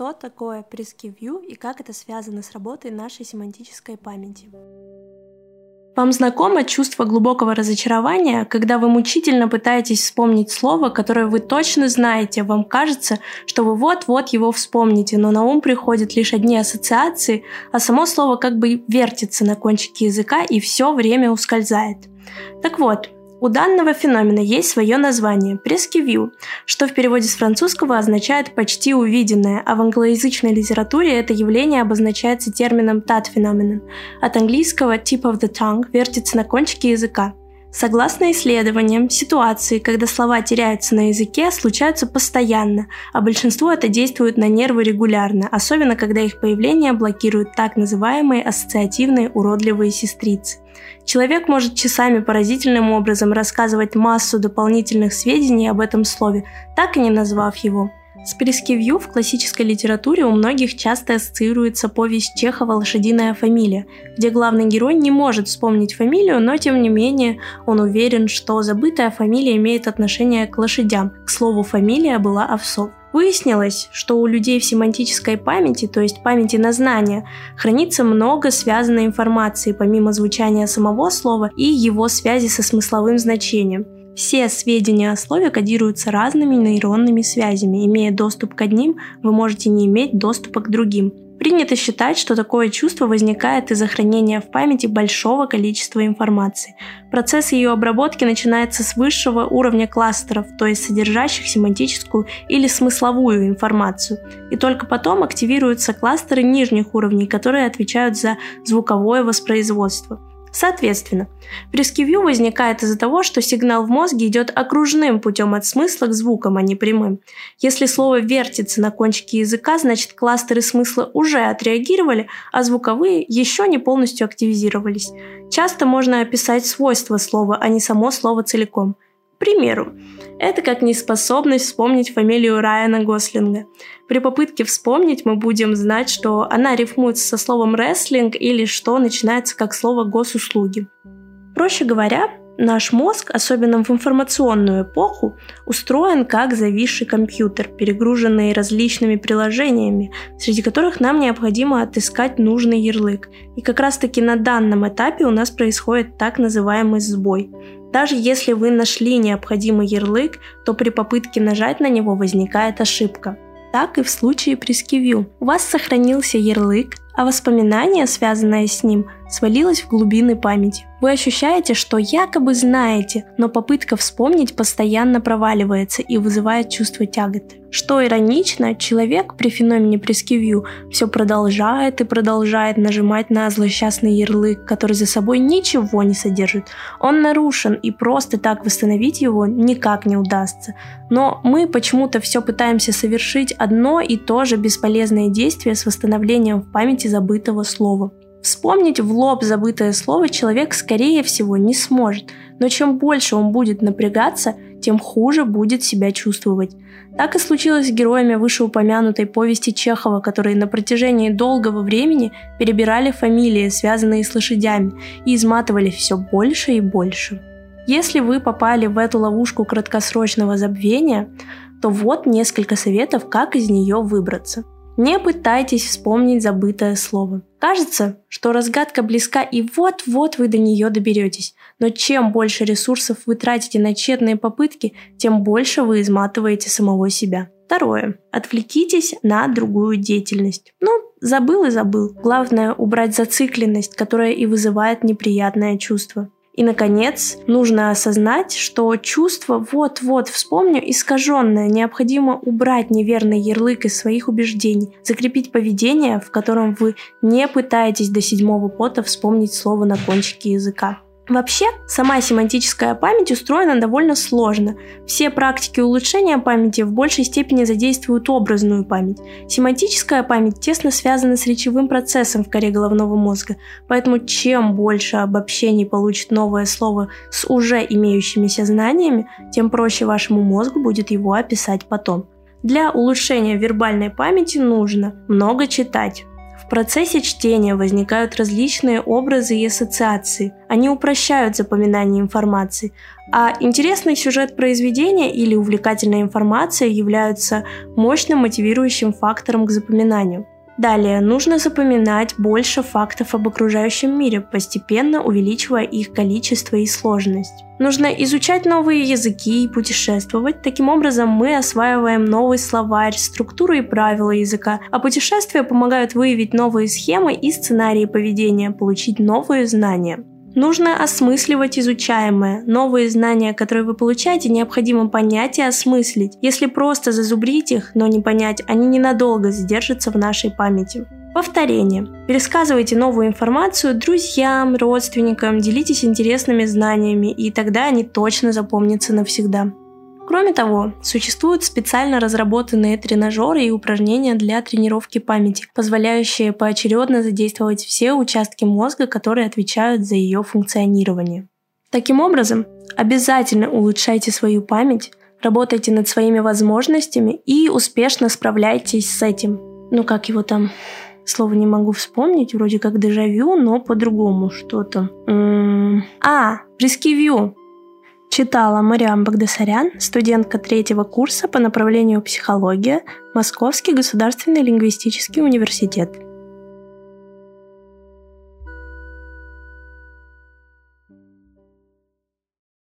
что такое прескивью и как это связано с работой нашей семантической памяти. Вам знакомо чувство глубокого разочарования, когда вы мучительно пытаетесь вспомнить слово, которое вы точно знаете, вам кажется, что вы вот-вот его вспомните, но на ум приходят лишь одни ассоциации, а само слово как бы вертится на кончике языка и все время ускользает. Так вот, у данного феномена есть свое название – прескивью, что в переводе с французского означает «почти увиденное», а в англоязычной литературе это явление обозначается термином «that phenomenon». От английского «tip of the tongue» вертится на кончике языка. Согласно исследованиям, ситуации, когда слова теряются на языке, случаются постоянно, а большинство это действует на нервы регулярно, особенно когда их появление блокируют так называемые ассоциативные уродливые сестрицы. Человек может часами поразительным образом рассказывать массу дополнительных сведений об этом слове, так и не назвав его. С Прескивью в классической литературе у многих часто ассоциируется повесть Чехова «Лошадиная фамилия», где главный герой не может вспомнить фамилию, но тем не менее он уверен, что забытая фамилия имеет отношение к лошадям. К слову, фамилия была Овсов. Выяснилось, что у людей в семантической памяти, то есть памяти на знания, хранится много связанной информации, помимо звучания самого слова и его связи со смысловым значением. Все сведения о слове кодируются разными нейронными связями. Имея доступ к одним, вы можете не иметь доступа к другим. Принято считать, что такое чувство возникает из-за хранения в памяти большого количества информации. Процесс ее обработки начинается с высшего уровня кластеров, то есть содержащих семантическую или смысловую информацию. И только потом активируются кластеры нижних уровней, которые отвечают за звуковое воспроизводство. Соответственно, прескивью возникает из-за того, что сигнал в мозге идет окружным путем от смысла к звукам, а не прямым. Если слово вертится на кончике языка, значит кластеры смысла уже отреагировали, а звуковые еще не полностью активизировались. Часто можно описать свойства слова, а не само слово целиком. Примеру, это как неспособность вспомнить фамилию Райана Гослинга. При попытке вспомнить мы будем знать, что она рифмуется со словом «рестлинг» или что начинается как слово «госуслуги». Проще говоря, наш мозг, особенно в информационную эпоху, устроен как зависший компьютер, перегруженный различными приложениями, среди которых нам необходимо отыскать нужный ярлык. И как раз-таки на данном этапе у нас происходит так называемый сбой – даже если вы нашли необходимый ярлык, то при попытке нажать на него возникает ошибка. Так и в случае прескивью. У вас сохранился ярлык, а воспоминание, связанное с ним, свалилось в глубины памяти. Вы ощущаете, что якобы знаете, но попытка вспомнить постоянно проваливается и вызывает чувство тяготы. Что иронично, человек при феномене прескивью все продолжает и продолжает нажимать на злосчастный ярлык, который за собой ничего не содержит. Он нарушен, и просто так восстановить его никак не удастся. Но мы почему-то все пытаемся совершить одно и то же бесполезное действие с восстановлением в памяти забытого слова. Вспомнить в лоб забытое слово человек, скорее всего, не сможет, но чем больше он будет напрягаться, тем хуже будет себя чувствовать. Так и случилось с героями вышеупомянутой повести Чехова, которые на протяжении долгого времени перебирали фамилии, связанные с лошадями, и изматывали все больше и больше. Если вы попали в эту ловушку краткосрочного забвения, то вот несколько советов, как из нее выбраться – не пытайтесь вспомнить забытое слово. Кажется, что разгадка близка и вот-вот вы до нее доберетесь. Но чем больше ресурсов вы тратите на тщетные попытки, тем больше вы изматываете самого себя. Второе. Отвлекитесь на другую деятельность. Ну, забыл и забыл. Главное убрать зацикленность, которая и вызывает неприятное чувство. И, наконец, нужно осознать, что чувство вот-вот вспомню искаженное, необходимо убрать неверный ярлык из своих убеждений, закрепить поведение, в котором вы не пытаетесь до седьмого пота вспомнить слово на кончике языка. Вообще, сама семантическая память устроена довольно сложно. Все практики улучшения памяти в большей степени задействуют образную память. Семантическая память тесно связана с речевым процессом в коре головного мозга, поэтому чем больше обобщений получит новое слово с уже имеющимися знаниями, тем проще вашему мозгу будет его описать потом. Для улучшения вербальной памяти нужно много читать, процессе чтения возникают различные образы и ассоциации. Они упрощают запоминание информации, а интересный сюжет произведения или увлекательная информация являются мощным мотивирующим фактором к запоминанию. Далее, нужно запоминать больше фактов об окружающем мире, постепенно увеличивая их количество и сложность. Нужно изучать новые языки и путешествовать. Таким образом, мы осваиваем новый словарь, структуру и правила языка, а путешествия помогают выявить новые схемы и сценарии поведения, получить новые знания. Нужно осмысливать изучаемое. Новые знания, которые вы получаете, необходимо понять и осмыслить. Если просто зазубрить их, но не понять, они ненадолго задержатся в нашей памяти. Повторение. Пересказывайте новую информацию друзьям, родственникам, делитесь интересными знаниями, и тогда они точно запомнятся навсегда. Кроме того, существуют специально разработанные тренажеры и упражнения для тренировки памяти, позволяющие поочередно задействовать все участки мозга, которые отвечают за ее функционирование. Таким образом, обязательно улучшайте свою память, работайте над своими возможностями и успешно справляйтесь с этим. Ну как его там слово не могу вспомнить, вроде как дежавю, но по-другому что-то. М-м- а, прескивью. Читала Мариам Багдасарян, студентка третьего курса по направлению психология, Московский государственный лингвистический университет.